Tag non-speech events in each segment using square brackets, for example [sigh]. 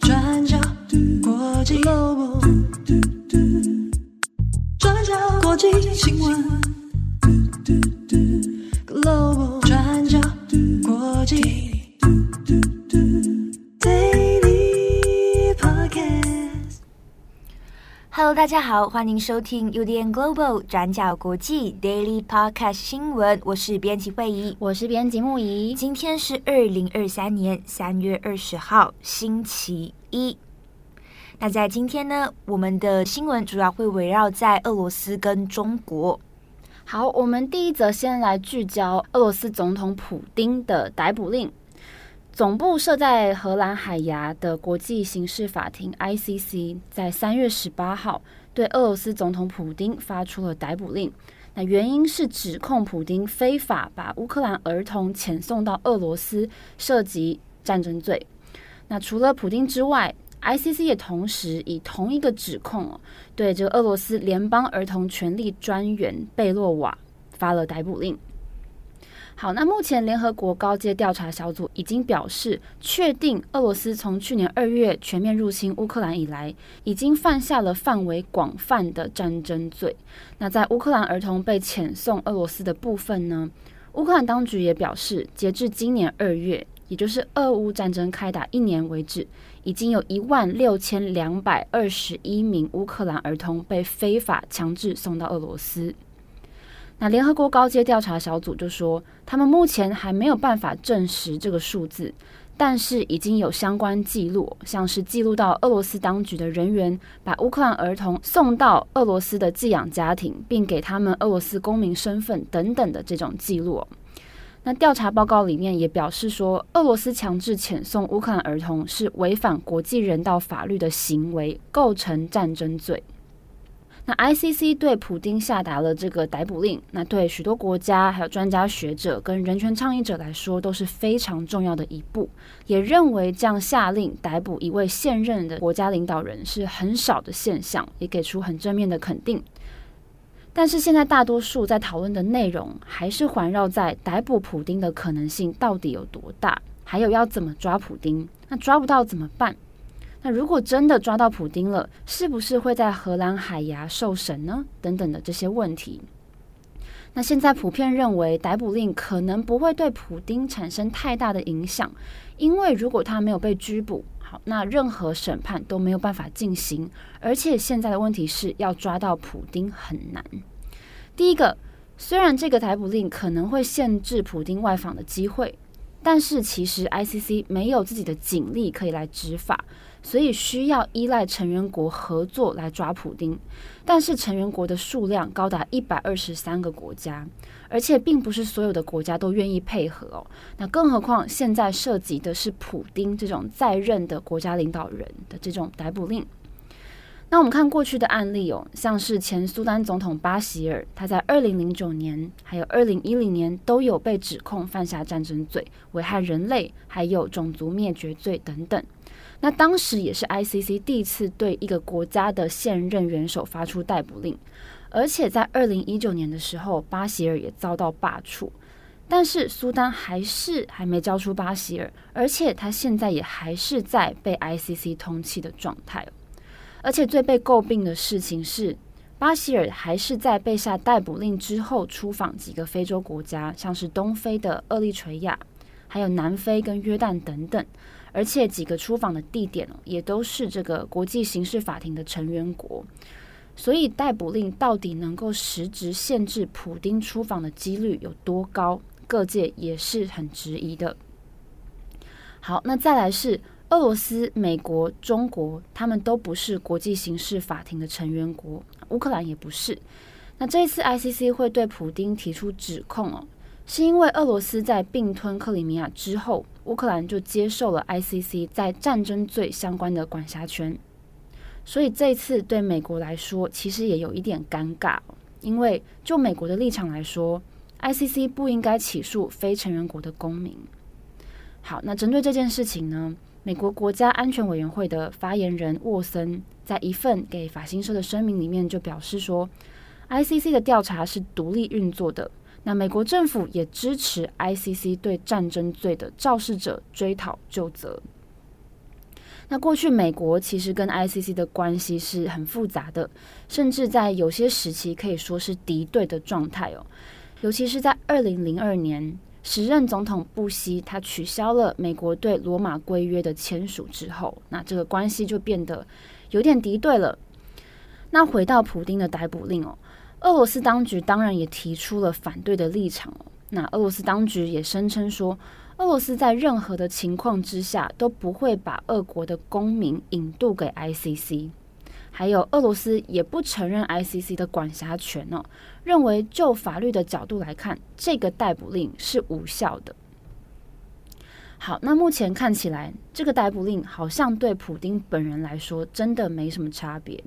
转角国际 Global，转角国际新闻。Hello，大家好，欢迎收听 UDN Global 转角国际 Daily Podcast 新闻。我是编辑慧仪，我是编辑木仪。今天是二零二三年三月二十号，星期一。那在今天呢，我们的新闻主要会围绕在俄罗斯跟中国。好，我们第一则先来聚焦俄罗斯总统普丁的逮捕令。总部设在荷兰海牙的国际刑事法庭 （ICC） 在三月十八号对俄罗斯总统普丁发出了逮捕令。那原因是指控普丁非法把乌克兰儿童遣送到俄罗斯，涉及战争罪。那除了普丁之外，ICC 也同时以同一个指控对这个俄罗斯联邦儿童权利专员贝洛瓦发了逮捕令。好，那目前联合国高阶调查小组已经表示，确定俄罗斯从去年二月全面入侵乌克兰以来，已经犯下了范围广泛的战争罪。那在乌克兰儿童被遣送俄罗斯的部分呢，乌克兰当局也表示，截至今年二月，也就是俄乌战争开打一年为止，已经有一万六千两百二十一名乌克兰儿童被非法强制送到俄罗斯。那联合国高阶调查小组就说，他们目前还没有办法证实这个数字，但是已经有相关记录，像是记录到俄罗斯当局的人员把乌克兰儿童送到俄罗斯的寄养家庭，并给他们俄罗斯公民身份等等的这种记录。那调查报告里面也表示说，俄罗斯强制遣送乌克兰儿童是违反国际人道法律的行为，构成战争罪。那 ICC 对普丁下达了这个逮捕令，那对许多国家、还有专家学者跟人权倡议者来说都是非常重要的一步，也认为这样下令逮捕一位现任的国家领导人是很少的现象，也给出很正面的肯定。但是现在大多数在讨论的内容还是环绕在逮捕普丁的可能性到底有多大，还有要怎么抓普丁，那抓不到怎么办？那如果真的抓到普丁了，是不是会在荷兰海牙受审呢？等等的这些问题。那现在普遍认为逮捕令可能不会对普丁产生太大的影响，因为如果他没有被拘捕，好，那任何审判都没有办法进行。而且现在的问题是要抓到普丁很难。第一个，虽然这个逮捕令可能会限制普丁外访的机会，但是其实 ICC 没有自己的警力可以来执法。所以需要依赖成员国合作来抓普丁，但是成员国的数量高达一百二十三个国家，而且并不是所有的国家都愿意配合哦。那更何况现在涉及的是普丁这种在任的国家领导人的这种逮捕令。那我们看过去的案例哦，像是前苏丹总统巴希尔，他在二零零九年还有二零一零年都有被指控犯下战争罪、危害人类，还有种族灭绝罪等等。那当时也是 ICC 第一次对一个国家的现任元首发出逮捕令，而且在二零一九年的时候，巴希尔也遭到罢黜，但是苏丹还是还没交出巴希尔，而且他现在也还是在被 ICC 通缉的状态。而且最被诟病的事情是，巴希尔还是在被下逮捕令之后出访几个非洲国家，像是东非的厄立垂亚，还有南非跟约旦等等。而且几个出访的地点也都是这个国际刑事法庭的成员国，所以逮捕令到底能够实质限制普丁出访的几率有多高？各界也是很质疑的。好，那再来是俄罗斯、美国、中国，他们都不是国际刑事法庭的成员国，乌克兰也不是。那这一次 ICC 会对普丁提出指控哦。是因为俄罗斯在并吞克里米亚之后，乌克兰就接受了 ICC 在战争罪相关的管辖权，所以这次对美国来说其实也有一点尴尬，因为就美国的立场来说，ICC 不应该起诉非成员国的公民。好，那针对这件事情呢，美国国家安全委员会的发言人沃森在一份给法新社的声明里面就表示说，ICC 的调查是独立运作的。那美国政府也支持 ICC 对战争罪的肇事者追讨究责。那过去美国其实跟 ICC 的关系是很复杂的，甚至在有些时期可以说是敌对的状态哦。尤其是在二零零二年，时任总统布希他取消了美国对罗马规约的签署之后，那这个关系就变得有点敌对了。那回到普丁的逮捕令哦。俄罗斯当局当然也提出了反对的立场。那俄罗斯当局也声称说，俄罗斯在任何的情况之下都不会把俄国的公民引渡给 ICC。还有，俄罗斯也不承认 ICC 的管辖权哦，认为就法律的角度来看，这个逮捕令是无效的。好，那目前看起来，这个逮捕令好像对普丁本人来说真的没什么差别。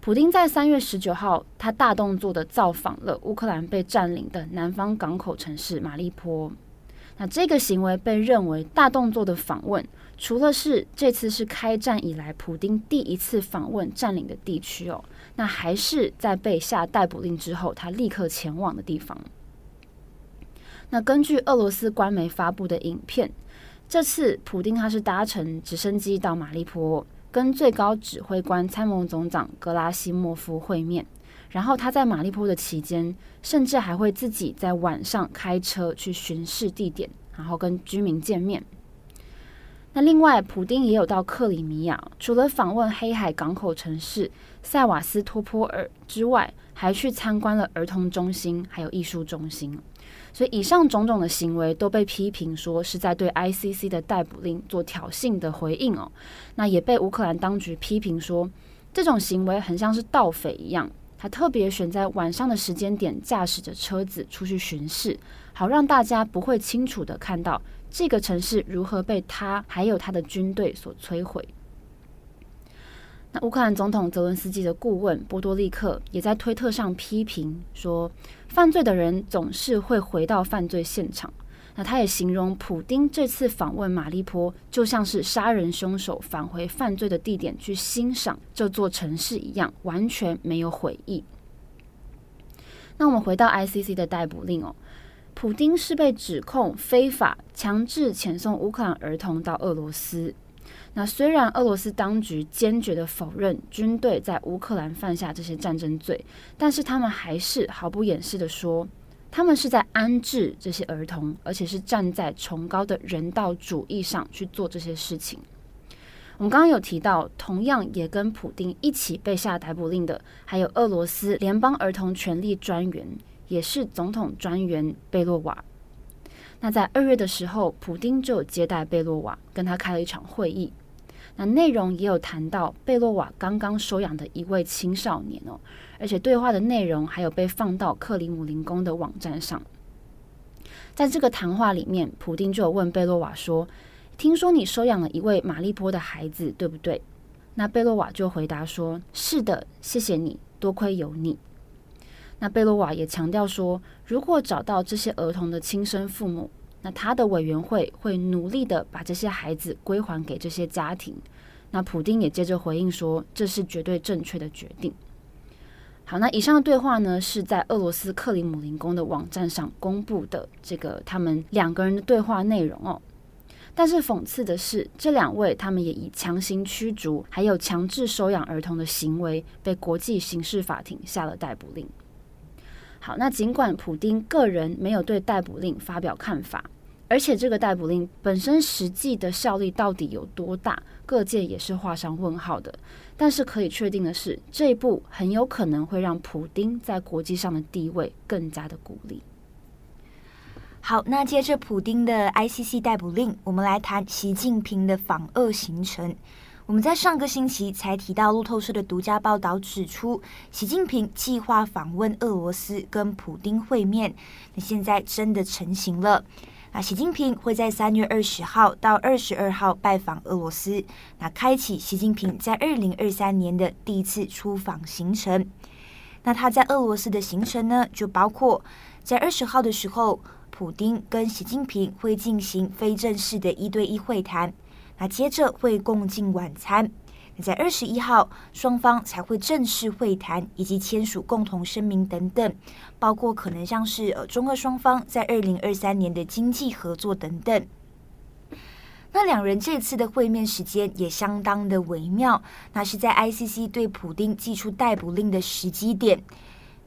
普丁在三月十九号，他大动作的造访了乌克兰被占领的南方港口城市马利坡。那这个行为被认为大动作的访问，除了是这次是开战以来普丁第一次访问占领的地区哦，那还是在被下逮捕令之后，他立刻前往的地方。那根据俄罗斯官媒发布的影片，这次普丁他是搭乘直升机到马利坡。跟最高指挥官参谋总长格拉西莫夫会面，然后他在马利坡的期间，甚至还会自己在晚上开车去巡视地点，然后跟居民见面。那另外，普丁也有到克里米亚，除了访问黑海港口城市塞瓦斯托波尔之外，还去参观了儿童中心，还有艺术中心。所以，以上种种的行为都被批评说是在对 ICC 的逮捕令做挑衅的回应哦。那也被乌克兰当局批评说，这种行为很像是盗匪一样。他特别选在晚上的时间点，驾驶着车子出去巡视，好让大家不会清楚的看到这个城市如何被他还有他的军队所摧毁。那乌克兰总统泽伦斯基的顾问波多利克也在推特上批评说，犯罪的人总是会回到犯罪现场。那他也形容普丁这次访问马利坡，就像是杀人凶手返回犯罪的地点去欣赏这座城市一样，完全没有悔意。那我们回到 ICC 的逮捕令哦，普丁是被指控非法强制遣送乌克兰儿童到俄罗斯。那虽然俄罗斯当局坚决的否认军队在乌克兰犯下这些战争罪，但是他们还是毫不掩饰的说，他们是在安置这些儿童，而且是站在崇高的人道主义上去做这些事情。我们刚刚有提到，同样也跟普丁一起被下逮捕令的，还有俄罗斯联邦儿童权利专员，也是总统专员贝洛瓦。那在二月的时候，普丁就接待贝洛瓦，跟他开了一场会议。那内容也有谈到贝洛瓦刚刚收养的一位青少年哦，而且对话的内容还有被放到克里姆林宫的网站上。在这个谈话里面，普丁就有问贝洛瓦说：“听说你收养了一位马利波的孩子，对不对？”那贝洛瓦就回答说：“是的，谢谢你，多亏有你。”那贝洛瓦也强调说：“如果找到这些儿童的亲生父母。”那他的委员会会努力的把这些孩子归还给这些家庭。那普丁也接着回应说，这是绝对正确的决定。好，那以上的对话呢，是在俄罗斯克里姆林宫的网站上公布的这个他们两个人的对话内容哦。但是讽刺的是，这两位他们也以强行驱逐还有强制收养儿童的行为，被国际刑事法庭下了逮捕令。好，那尽管普丁个人没有对逮捕令发表看法，而且这个逮捕令本身实际的效力到底有多大，各界也是画上问号的。但是可以确定的是，这一步很有可能会让普丁在国际上的地位更加的孤立。好，那接着普丁的 ICC 逮捕令，我们来谈习近平的访俄行程。我们在上个星期才提到，路透社的独家报道指出，习近平计划访问俄罗斯跟普丁会面。那现在真的成型了。那习近平会在三月二十号到二十二号拜访俄罗斯，那开启习近平在二零二三年的第一次出访行程。那他在俄罗斯的行程呢，就包括在二十号的时候，普丁跟习近平会进行非正式的一对一会谈。那接着会共进晚餐，在二十一号，双方才会正式会谈以及签署共同声明等等，包括可能像是呃中俄双方在二零二三年的经济合作等等。那两人这次的会面时间也相当的微妙，那是在 ICC 对普丁寄出逮捕令的时机点。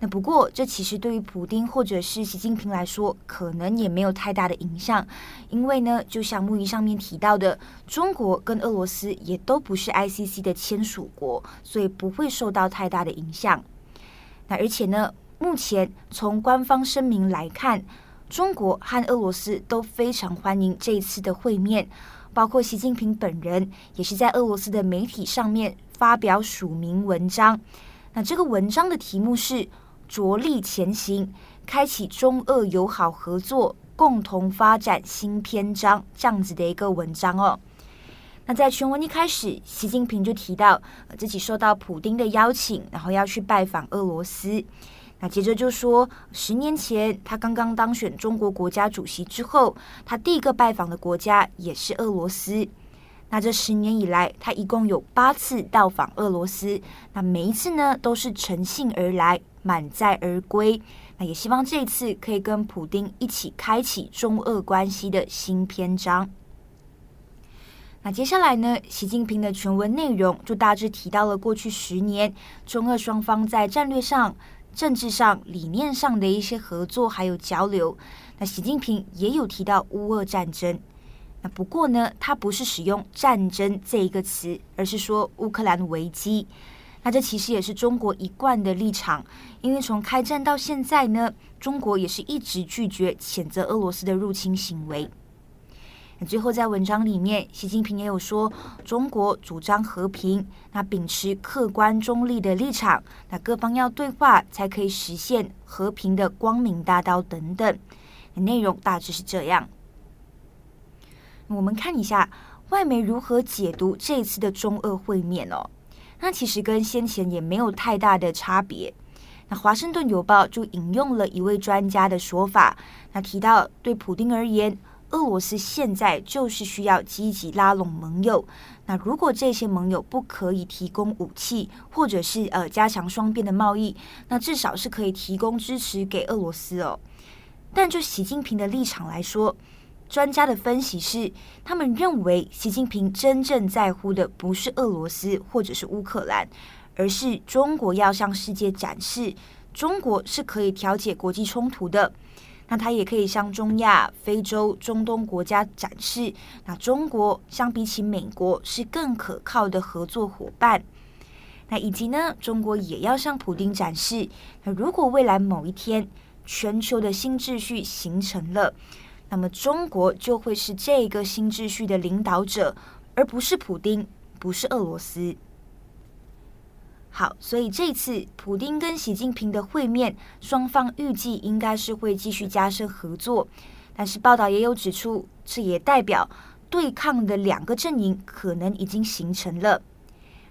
不过，这其实对于普丁或者是习近平来说，可能也没有太大的影响，因为呢，就像木鱼上面提到的，中国跟俄罗斯也都不是 ICC 的签署国，所以不会受到太大的影响。那而且呢，目前从官方声明来看，中国和俄罗斯都非常欢迎这一次的会面。包括习近平本人也是在俄罗斯的媒体上面发表署名文章。那这个文章的题目是“着力前行，开启中俄友好合作，共同发展新篇章”这样子的一个文章哦。那在全文一开始，习近平就提到自己受到普丁的邀请，然后要去拜访俄罗斯。那接着就说，十年前他刚刚当选中国国家主席之后，他第一个拜访的国家也是俄罗斯。那这十年以来，他一共有八次到访俄罗斯，那每一次呢都是乘兴而来，满载而归。那也希望这次可以跟普丁一起开启中俄关系的新篇章。那接下来呢，习近平的全文内容就大致提到了过去十年中俄双方在战略上。政治上、理念上的一些合作还有交流，那习近平也有提到乌俄战争。那不过呢，他不是使用“战争”这一个词，而是说乌克兰危机。那这其实也是中国一贯的立场，因为从开战到现在呢，中国也是一直拒绝谴责俄罗斯的入侵行为。最后，在文章里面，习近平也有说，中国主张和平，那秉持客观中立的立场，那各方要对话才可以实现和平的光明大道等等。内容大致是这样。我们看一下外媒如何解读这次的中俄会面哦。那其实跟先前也没有太大的差别。那《华盛顿邮报》就引用了一位专家的说法，那提到对普丁而言。俄罗斯现在就是需要积极拉拢盟友。那如果这些盟友不可以提供武器，或者是呃加强双边的贸易，那至少是可以提供支持给俄罗斯哦。但就习近平的立场来说，专家的分析是，他们认为习近平真正在乎的不是俄罗斯或者是乌克兰，而是中国要向世界展示，中国是可以调解国际冲突的。那他也可以向中亚、非洲、中东国家展示，那中国相比起美国是更可靠的合作伙伴。那以及呢，中国也要向普丁展示，那如果未来某一天全球的新秩序形成了，那么中国就会是这个新秩序的领导者，而不是普丁，不是俄罗斯。好，所以这次普丁跟习近平的会面，双方预计应该是会继续加深合作。但是报道也有指出，这也代表对抗的两个阵营可能已经形成了。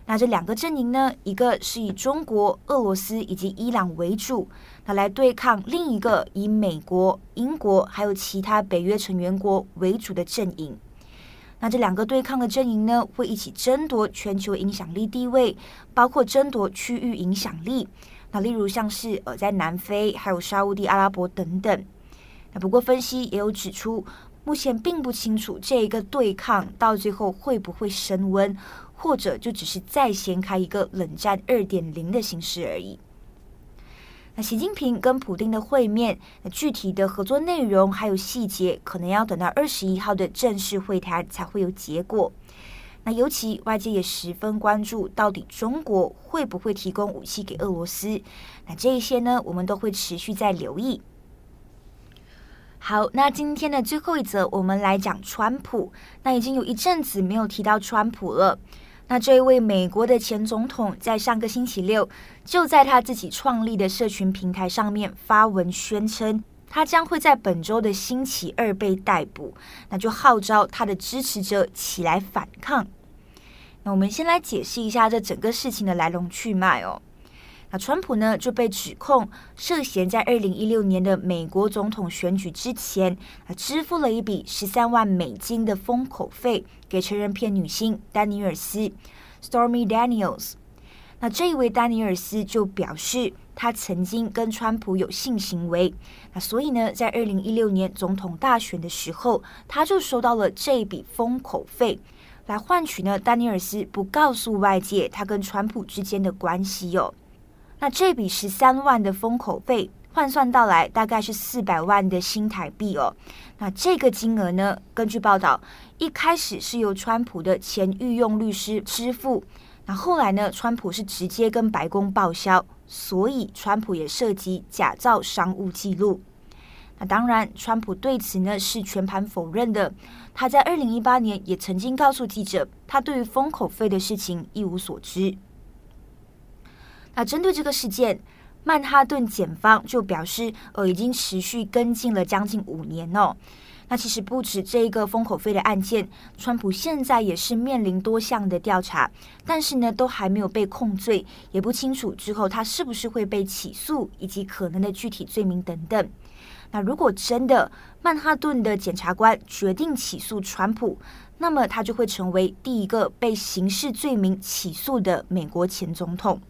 那这两个阵营呢，一个是以中国、俄罗斯以及伊朗为主，那来对抗另一个以美国、英国还有其他北约成员国为主的阵营。那这两个对抗的阵营呢，会一起争夺全球影响力地位，包括争夺区域影响力。那例如像是呃，在南非还有沙乌地阿拉伯等等。那不过分析也有指出，目前并不清楚这一个对抗到最后会不会升温，或者就只是再掀开一个冷战二点零的形式而已。那习近平跟普丁的会面，那具体的合作内容还有细节，可能要等到二十一号的正式会谈才会有结果。那尤其外界也十分关注，到底中国会不会提供武器给俄罗斯？那这一些呢，我们都会持续在留意。好，那今天的最后一则，我们来讲川普。那已经有一阵子没有提到川普了。那这一位美国的前总统，在上个星期六，就在他自己创立的社群平台上面发文宣称，他将会在本周的星期二被逮捕，那就号召他的支持者起来反抗。那我们先来解释一下这整个事情的来龙去脉哦。那川普呢，就被指控涉嫌在二零一六年的美国总统选举之前，啊，支付了一笔十三万美金的封口费给成人片女星丹尼尔斯，Stormy Daniels。那这一位丹尼尔斯就表示，他曾经跟川普有性行为。那所以呢，在二零一六年总统大选的时候，他就收到了这一笔封口费，来换取呢丹尼尔斯不告诉外界他跟川普之间的关系哟、那这笔十三万的封口费换算到来大概是四百万的新台币哦。那这个金额呢，根据报道，一开始是由川普的前御用律师支付。那后来呢？川普是直接跟白宫报销，所以川普也涉及假造商务记录。那当然，川普对此呢是全盘否认的。他在二零一八年也曾经告诉记者，他对于封口费的事情一无所知。那针对这个事件，曼哈顿检方就表示，呃，已经持续跟进了将近五年哦。那其实不止这一个封口费的案件，川普现在也是面临多项的调查，但是呢，都还没有被控罪，也不清楚之后他是不是会被起诉，以及可能的具体罪名等等。那如果真的曼哈顿的检察官决定起诉川普，那么他就会成为第一个被刑事罪名起诉的美国前总统。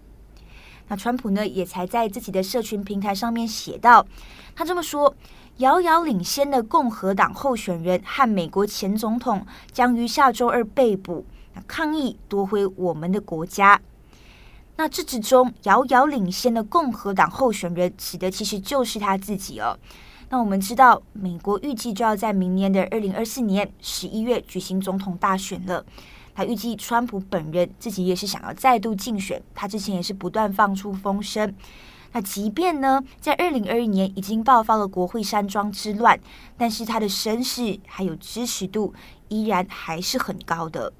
那川普呢，也才在自己的社群平台上面写道，他这么说。遥遥领先的共和党候选人和美国前总统将于下周二被捕，抗议夺回我们的国家。那这之中遥遥领先的共和党候选人指的其实就是他自己哦。那我们知道，美国预计就要在明年的二零二四年十一月举行总统大选了。他预计川普本人自己也是想要再度竞选，他之前也是不断放出风声。那即便呢，在二零二一年已经爆发了国会山庄之乱，但是他的声势还有支持度依然还是很高的。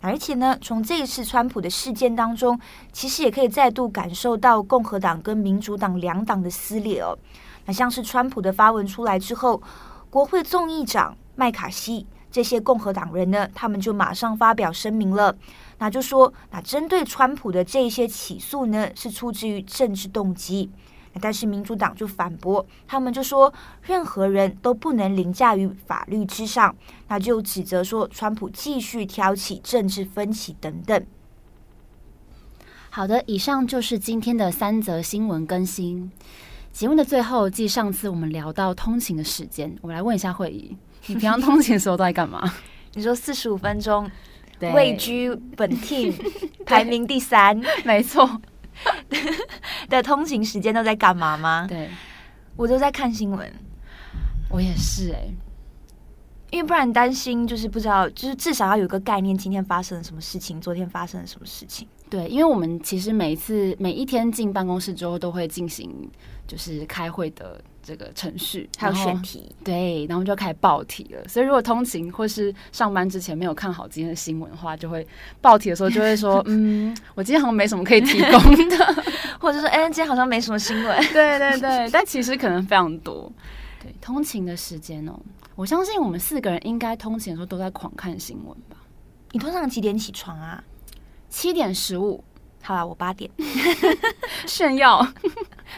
而且呢，从这一次川普的事件当中，其实也可以再度感受到共和党跟民主党两党的撕裂哦。那像是川普的发文出来之后，国会众议长麦卡锡这些共和党人呢，他们就马上发表声明了。那就说，那针对川普的这些起诉呢，是出自于政治动机。但是民主党就反驳，他们就说，任何人都不能凌驾于法律之上。那就指责说，川普继续挑起政治分歧等等。好的，以上就是今天的三则新闻更新。节目的最后，继上次我们聊到通勤的时间，我们来问一下会议，你平常通勤的时候都在干嘛？你说四十五分钟。位居本 team [laughs] 排名第三，没错。[laughs] 的通勤时间都在干嘛吗？对，我都在看新闻。我也是哎、欸，因为不然担心就是不知道，就是至少要有个概念，今天发生了什么事情，昨天发生了什么事情。对，因为我们其实每一次每一天进办公室之后，都会进行就是开会的这个程序，还有选题。对，然后就开始报题了。所以如果通勤或是上班之前没有看好今天的新闻的话，就会报题的时候就会说：[laughs] “嗯，我今天好像没什么可以提供的，[laughs] 或者说，哎，今天好像没什么新闻。”对对对，但其实可能非常多。对，通勤的时间哦，我相信我们四个人应该通勤的时候都在狂看新闻吧？你通常几点起床啊？七点十五，好啦，我八点 [laughs] 炫耀。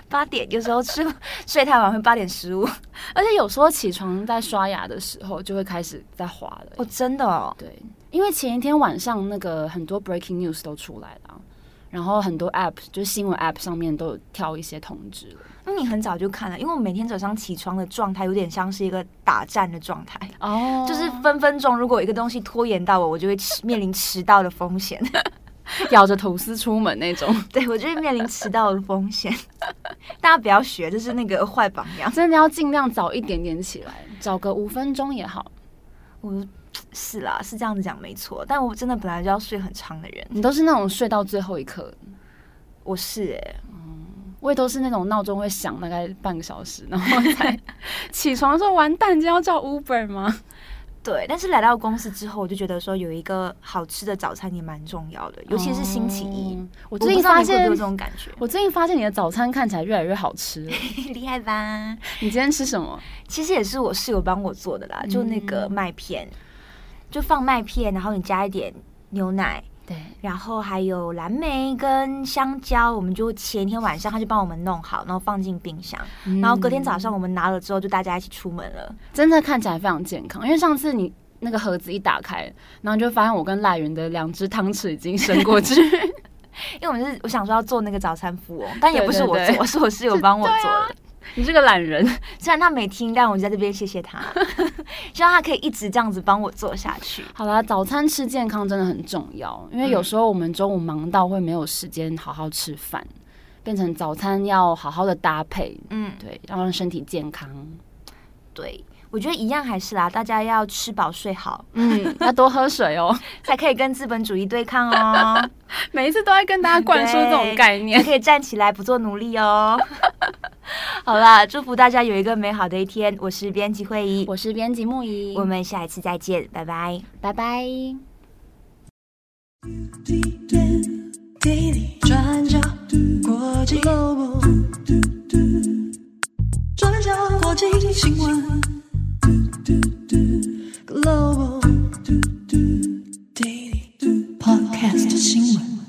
八点有时候吃睡太晚会八点十五，而且有时候起床在刷牙的时候就会开始在滑了。哦，真的哦。对，因为前一天晚上那个很多 breaking news 都出来了，然后很多 app 就是新闻 app 上面都有跳一些通知了。那你很早就看了，因为我每天早上起床的状态有点像是一个打战的状态哦，[laughs] 就是分分钟如果一个东西拖延到我，我就会面临迟到的风险。[laughs] 咬着吐司出门那种，[laughs] 对，我就会面临迟到的风险。大家不要学，就是那个坏榜样。真的要尽量早一点点起来，早个五分钟也好。我是啦，是这样子讲没错。但我真的本来就要睡很长的人，你都是那种睡到最后一刻。我是哎、我也都是那种闹钟会响大概半个小时，然后才 [laughs] 起床的时候，完蛋，就要叫 Uber 吗？对，但是来到公司之后，我就觉得说有一个好吃的早餐也蛮重要的，尤其是星期一。哦、我最近发现有这种感觉，我最近发现你的早餐看起来越来越好吃了，[laughs] 厉害吧？你今天吃什么？其实也是我室友帮我做的啦，就那个麦片，嗯、就放麦片，然后你加一点牛奶。对，然后还有蓝莓跟香蕉，我们就前一天晚上他就帮我们弄好，然后放进冰箱，嗯、然后隔天早上我们拿了之后就大家一起出门了，真的看起来非常健康。因为上次你那个盒子一打开，然后就发现我跟赖云的两只汤匙已经伸过去。[laughs] 因为我们是我想说要做那个早餐服务，但也不是我做，是我室友帮我做的。[laughs] 啊、你这个懒人，虽然他没听，但我就在这边谢谢他，[laughs] 希望他可以一直这样子帮我做下去。好啦，早餐吃健康真的很重要，因为有时候我们中午忙到会没有时间好好吃饭，变成早餐要好好的搭配，嗯，对，要让身体健康。对。我觉得一样还是啦，大家要吃饱睡好，嗯，要多喝水哦，[laughs] 才可以跟资本主义对抗哦。[laughs] 每一次都在跟大家灌输这种概念，可以站起来不做奴隶哦。[laughs] 好啦，祝福大家有一个美好的一天。我是编辑会议，我是编辑木仪，我们下一次再见，拜拜，拜拜。转角 g l o b 转角新闻，Global Podcast 新闻。